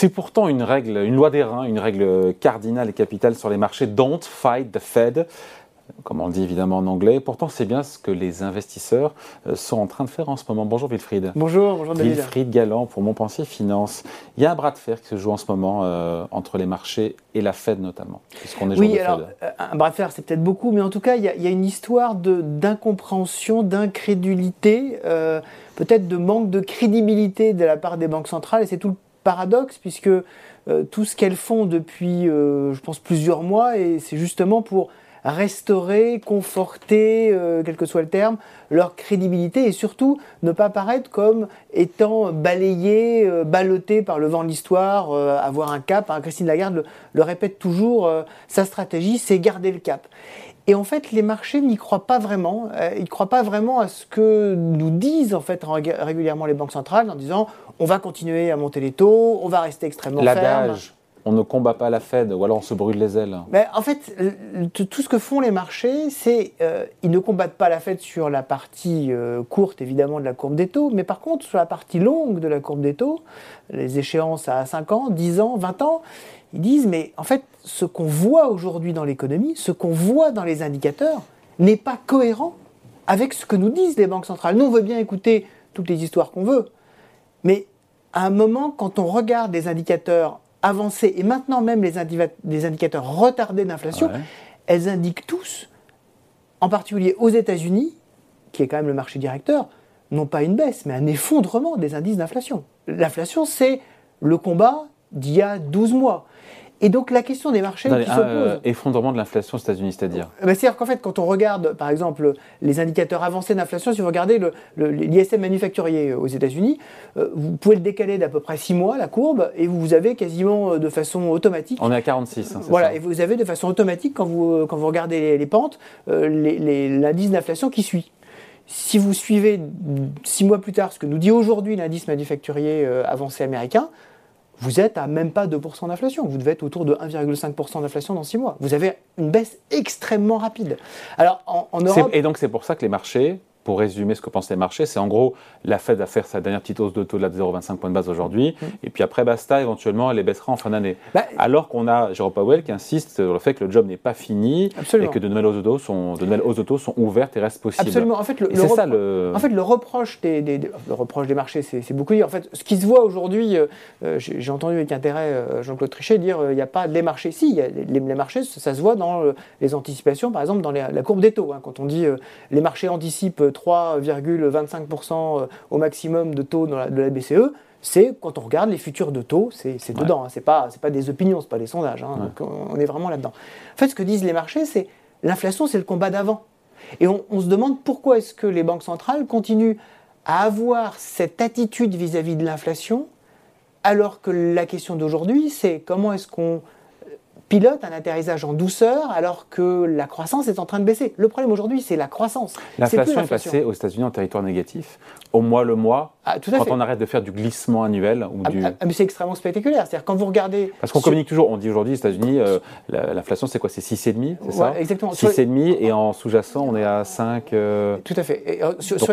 C'est pourtant une règle, une loi des reins, une règle cardinale et capitale sur les marchés. Don't fight the Fed comme on le dit évidemment en anglais. Pourtant, c'est bien ce que les investisseurs euh, sont en train de faire en ce moment. Bonjour Wilfried. Bonjour, bonjour David. Wilfried Galland pour Montpensier Finance. Il y a un bras de fer qui se joue en ce moment euh, entre les marchés et la Fed notamment, puisqu'on est Oui, alors euh, un bras de fer, c'est peut-être beaucoup, mais en tout cas, il y a, une histoire d'incompréhension, d'incrédulité, peut-être de manque de crédibilité de la part des banques centrales, et c'est tout le paradoxe, puisque tout ce qu'elles font depuis, je pense, plusieurs mois, et c'est justement pour restaurer, conforter, euh, quel que soit le terme, leur crédibilité et surtout ne pas paraître comme étant balayés, euh, par le vent de l'histoire, euh, avoir un cap. Christine Lagarde le, répète toujours, sa stratégie c'est garder le cap. Et en fait, les marchés n'y croient pas vraiment. ils ne croient pas vraiment à ce que nous disent en fait régulièrement les banques centrales en disant on va continuer à monter les taux, on va rester extrêmement ferme on ne combat pas la Fed ou alors on se brûle les ailes Mais En fait, tout ce que font les marchés, c'est euh, ils ne combattent pas la Fed sur la partie euh, courte évidemment de la courbe des taux, mais par contre sur la partie longue de la courbe des taux, les échéances à 5 ans, 10 ans, 20 ans, ils disent mais en fait ce qu'on voit aujourd'hui dans l'économie, ce qu'on voit dans les indicateurs n'est pas cohérent avec ce que nous disent les banques centrales. Nous on veut bien écouter toutes les histoires qu'on veut, mais à un moment quand on regarde les indicateurs avancées et maintenant même les, indicateurs retardés d'inflation, elles indiquent tous, en particulier aux États-Unis, qui est quand même le marché directeur, non pas une baisse, mais un effondrement des indices d'inflation. L'inflation, c'est le combat d'il y a 12 mois. Et donc la question des marchés qui se euh, pose. effondrement de l'inflation aux États-Unis, c'est-à-dire bah, C'est-à-dire qu'en fait, quand on regarde, par exemple, les indicateurs avancés d'inflation, si vous regardez l'ISM manufacturier aux États-Unis, euh, vous pouvez le décaler d'à peu près 6 mois, la courbe, et vous avez quasiment euh, de façon automatique. On est à 46. Hein, voilà, et vous avez de façon automatique, quand vous, quand vous regardez les, pentes, l'indice d'inflation qui suit. Si vous suivez 6 mois plus tard ce que nous dit aujourd'hui l'indice manufacturier avancé américain, vous êtes à même pas 2% d'inflation. Vous devez être autour de 1,5% d'inflation dans 6 mois. Vous avez une baisse extrêmement rapide. Alors, en Europe... Et donc, c'est pour ça que les marchés pour résumer ce que pensent les marchés, c'est en gros la Fed va faire sa dernière petite hausse de taux de 0,25 points de base aujourd'hui, mm. et puis après basta, éventuellement elle les baissera en fin d'année. Bah, Alors qu'on a Jérôme Powell qui insiste sur le fait que le job n'est pas fini et que de nouvelles hausses de taux sont, de nouvelles hausses de taux sont ouvertes et restent possibles. Absolument. En fait, le, ça, le... En fait, le reproche des, le reproche des marchés, c'est beaucoup dire. En fait, ce qui se voit aujourd'hui, euh, euh, j'ai entendu avec intérêt euh, Jean-Claude Trichet dire il n'y a pas les marchés. Si, y a les, marchés, ça se voit dans les anticipations, par exemple dans la courbe des taux. Hein. quand on dit les marchés anticipent 3, 25% euh, au maximum de taux de la BCE, c'est quand on regarde les futurs de taux, c'est dedans. Hein, c'est pas, pas des opinions, c'est pas des sondages. Hein, on, est vraiment là-dedans. En fait, ce que disent les marchés, c'est l'inflation, c'est le combat d'avant. Et on, se demande pourquoi est-ce que les banques centrales continuent à avoir cette attitude vis-à-vis -vis de l'inflation, alors que la question d'aujourd'hui, c'est comment est-ce qu'on pilote un atterrissage en douceur alors que la croissance est en train de baisser. Le problème aujourd'hui, c'est la croissance. L'inflation est, passée aux États-Unis en territoire négatif, au mois le mois, ah, tout à quand on arrête de faire du glissement annuel. Ou ah, du... Ah, mais c'est extrêmement spectaculaire. C'est-à-dire quand vous regardez. Parce qu'on communique toujours, on dit aujourd'hui, aux États-Unis, euh, l'inflation c'est quoi? C'est 6,5 C'est ça? Exactement. 6,5 et en sous-jacent, on est à 5. Euh, tout à fait. Euh, sur, Donc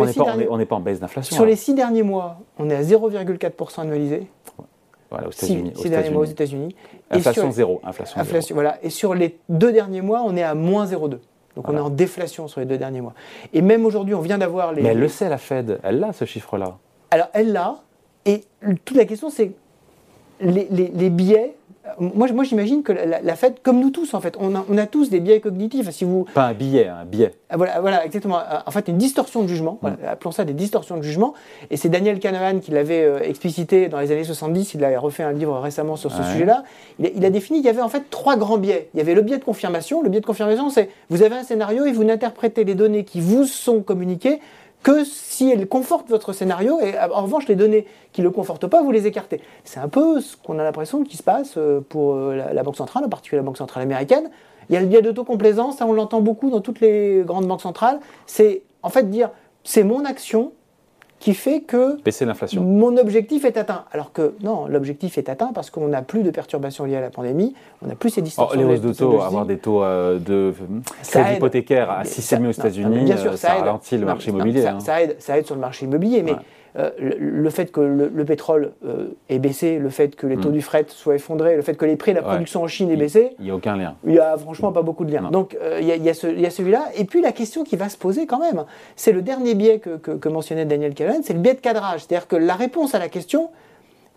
on n'est pas, en baisse d'inflation. Sur les 6 derniers mois, on est à 0,4% annualisé. Voilà, aux États-Unis. Six, derniers mois aux États-Unis. Inflation zéro. Inflation, inflation Voilà. Et sur les deux derniers mois, on est à moins 0,2. Donc on est en déflation sur les deux derniers mois. Et même aujourd'hui, on vient d'avoir les. Mais elle le sait, la Fed. Elle a ce chiffre-là. Alors elle l'a. Et toute la question, c'est les, les, les billets moi, moi j'imagine que la, la, Fed, comme nous tous en fait, on a, on a, tous des biais cognitifs. Si vous... Pas un billet, un biais. Ah, voilà, voilà, exactement. En fait, une distorsion de jugement. Mm. appelons ça des distorsions de jugement. Et c'est Daniel Kahneman qui l'avait euh, explicité dans les années 70. Il a refait un livre récemment sur ce sujet-là. Il, il, a défini qu'il y avait en fait trois grands biais. Il y avait le biais de confirmation. Le biais de confirmation, c'est vous avez un scénario et vous n'interprétez les données qui vous sont communiquées que si elle conforte votre scénario, et en revanche, les données qui ne le confortent pas, vous les écartez. C'est un peu ce qu'on a l'impression qui se passe euh, pour euh, la, Banque centrale, en particulier la Banque centrale américaine. Il y a le biais d'autocomplaisance, ça on l'entend beaucoup dans toutes les grandes banques centrales. C'est en fait dire, c'est mon action, qui fait que baisser l'inflation. Mon objectif est atteint. Alors que non, l'objectif est atteint parce qu'on n'a plus de perturbations liées à la pandémie, on n'a plus ces distorsions. Oh, les hausses de taux, avoir des taux euh, de crédit hypothécaire à 6,5 aux États-Unis, ça, ça, ralentit le marché immobilier. Hein. Ça, aide, ça aide sur le marché immobilier, mais euh, le, fait que le, pétrole euh, ait baissé, le fait que les taux mm. du fret soient effondrés, le fait que les prix de la production en Chine aient baissé. Il n'y a aucun lien. Il n'y a franchement pas beaucoup de liens. Donc il y a, celui-là. Et puis la question qui va se poser quand même, c'est le dernier biais que, mentionnait Daniel Callen, c'est le biais de cadrage. C'est-à-dire que la réponse à la question,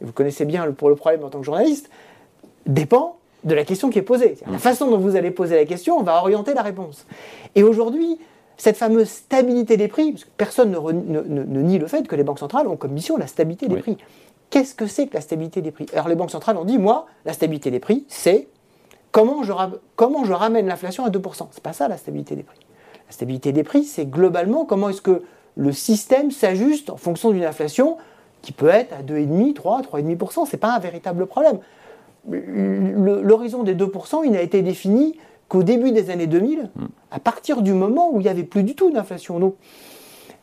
vous connaissez bien pour le problème en tant que journaliste, dépend de la question qui est posée. La mm. façon dont vous allez poser la question va orienter la réponse. Et aujourd'hui, cette fameuse stabilité des prix, parce que personne ne, nie le fait que les banques centrales ont comme mission la stabilité des prix. Qu'est-ce que c'est que la stabilité des prix? Alors les banques centrales ont dit, moi, la stabilité des prix, c'est comment je, comment je ramène l'inflation à 2%. C'est pas ça la stabilité des prix. La stabilité des prix, c'est globalement comment est-ce que le système s'ajuste en fonction d'une inflation qui peut être à 2,5%, 3, 3,5%. Ce n'est pas un véritable problème. L'horizon des 2%, il n'a été défini qu'au début des années 2000, mm. à partir du moment où il n'y avait plus du tout d'inflation. Donc,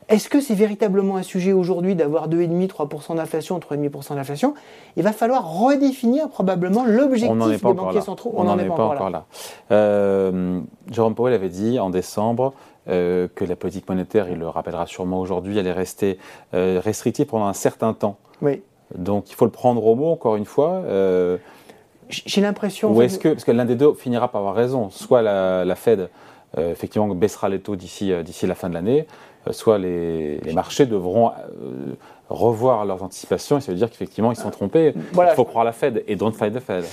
est-ce que c'est véritablement un sujet aujourd'hui d'avoir 2,5-3% d'inflation, 3,5% d'inflation? Il va falloir redéfinir probablement l'objectif des banquiers centraux. On n'en est, pas, encore là. Euh, Jérôme Powell avait dit en décembre euh, que la politique monétaire, il le rappellera sûrement aujourd'hui, elle est restée euh, restrictive pendant un certain temps. Oui. Donc il faut le prendre au mot, encore une fois. J'ai l'impression. Ou est-ce que, parce que l'un des deux finira par avoir raison, soit la, Fed euh, effectivement baissera les taux d'ici euh, d'ici la fin de l'année, euh, soit les, marchés devront revoir leurs anticipations et ça veut dire qu'effectivement ils sont trompés. Il faut croire la Fed et don't fight the Fed.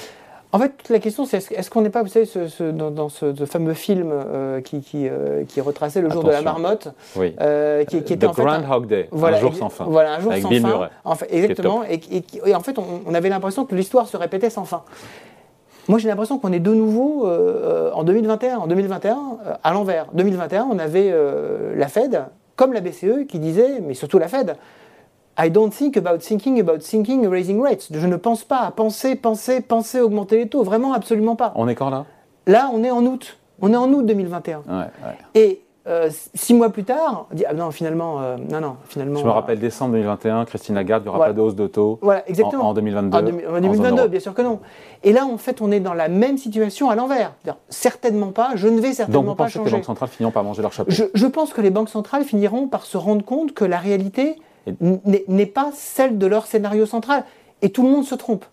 En fait, la question, c'est est-ce, qu'on n'est pas, vous savez, ce, dans, ce, fameux film euh, qui, qui, euh, qui, retraçait le jour de la marmotte, oui. euh, qui, qui, était en fait Groundhog Day, un jour sans fin. Voilà, un jour sans fin. En fait, exactement. Et, et, en fait, on, avait l'impression que l'histoire se répétait sans fin. Moi, j'ai l'impression qu'on est de nouveau en 2021. En 2021, à l'envers. 2021, on avait la Fed, comme la BCE, qui disait, mais surtout la Fed, I don't think about thinking about thinking raising rates. Je ne pense pas à penser, penser, penser augmenter les taux. Vraiment, absolument pas. On est quand là? Là, on est en août. On est en août 2021. Ouais, ouais. Et euh, six mois plus tard, on dit ah non finalement euh, non non finalement. Je me rappelle décembre 2021, Christine Lagarde, il n'y aura pas de hausse de taux. Voilà exactement. En, 2022. En, 2022, bien sûr que non. Et là en fait on est dans la même situation à l'envers. Certainement pas. Je ne vais certainement Donc, pas changer. Donc que les banques centrales finiront par manger leur chapeau? Je, je pense que les banques centrales finiront par se rendre compte que la réalité n'est pas celle de leur scénario central. Et tout le monde se trompe.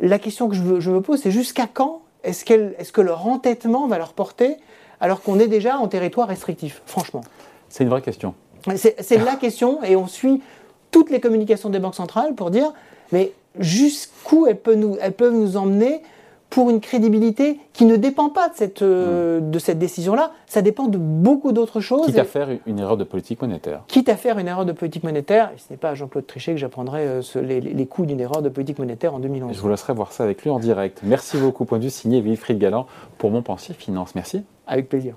La question que je, me pose, c'est jusqu'à quand est-ce est que leur entêtement va leur porter alors qu'on est déjà en territoire restrictif, franchement? C'est une vraie question. C'est la question, et on suit toutes les communications des banques centrales pour dire, mais jusqu'où elles peuvent nous emmener pour une crédibilité qui ne dépend pas de cette, euh, mm. de cette décision-là, ça dépend de beaucoup d'autres choses. Quitte à faire une erreur de politique monétaire. Quitte à faire une erreur de politique monétaire, et ce n'est pas à Jean-Claude Trichet que j'apprendrai euh, les, les, coûts d'une erreur de politique monétaire en 2011. Je vous laisserai voir ça avec lui en direct. Merci beaucoup, point de vue signé Wilfried Galland pour Mon Pensier Finance. Merci. Avec plaisir.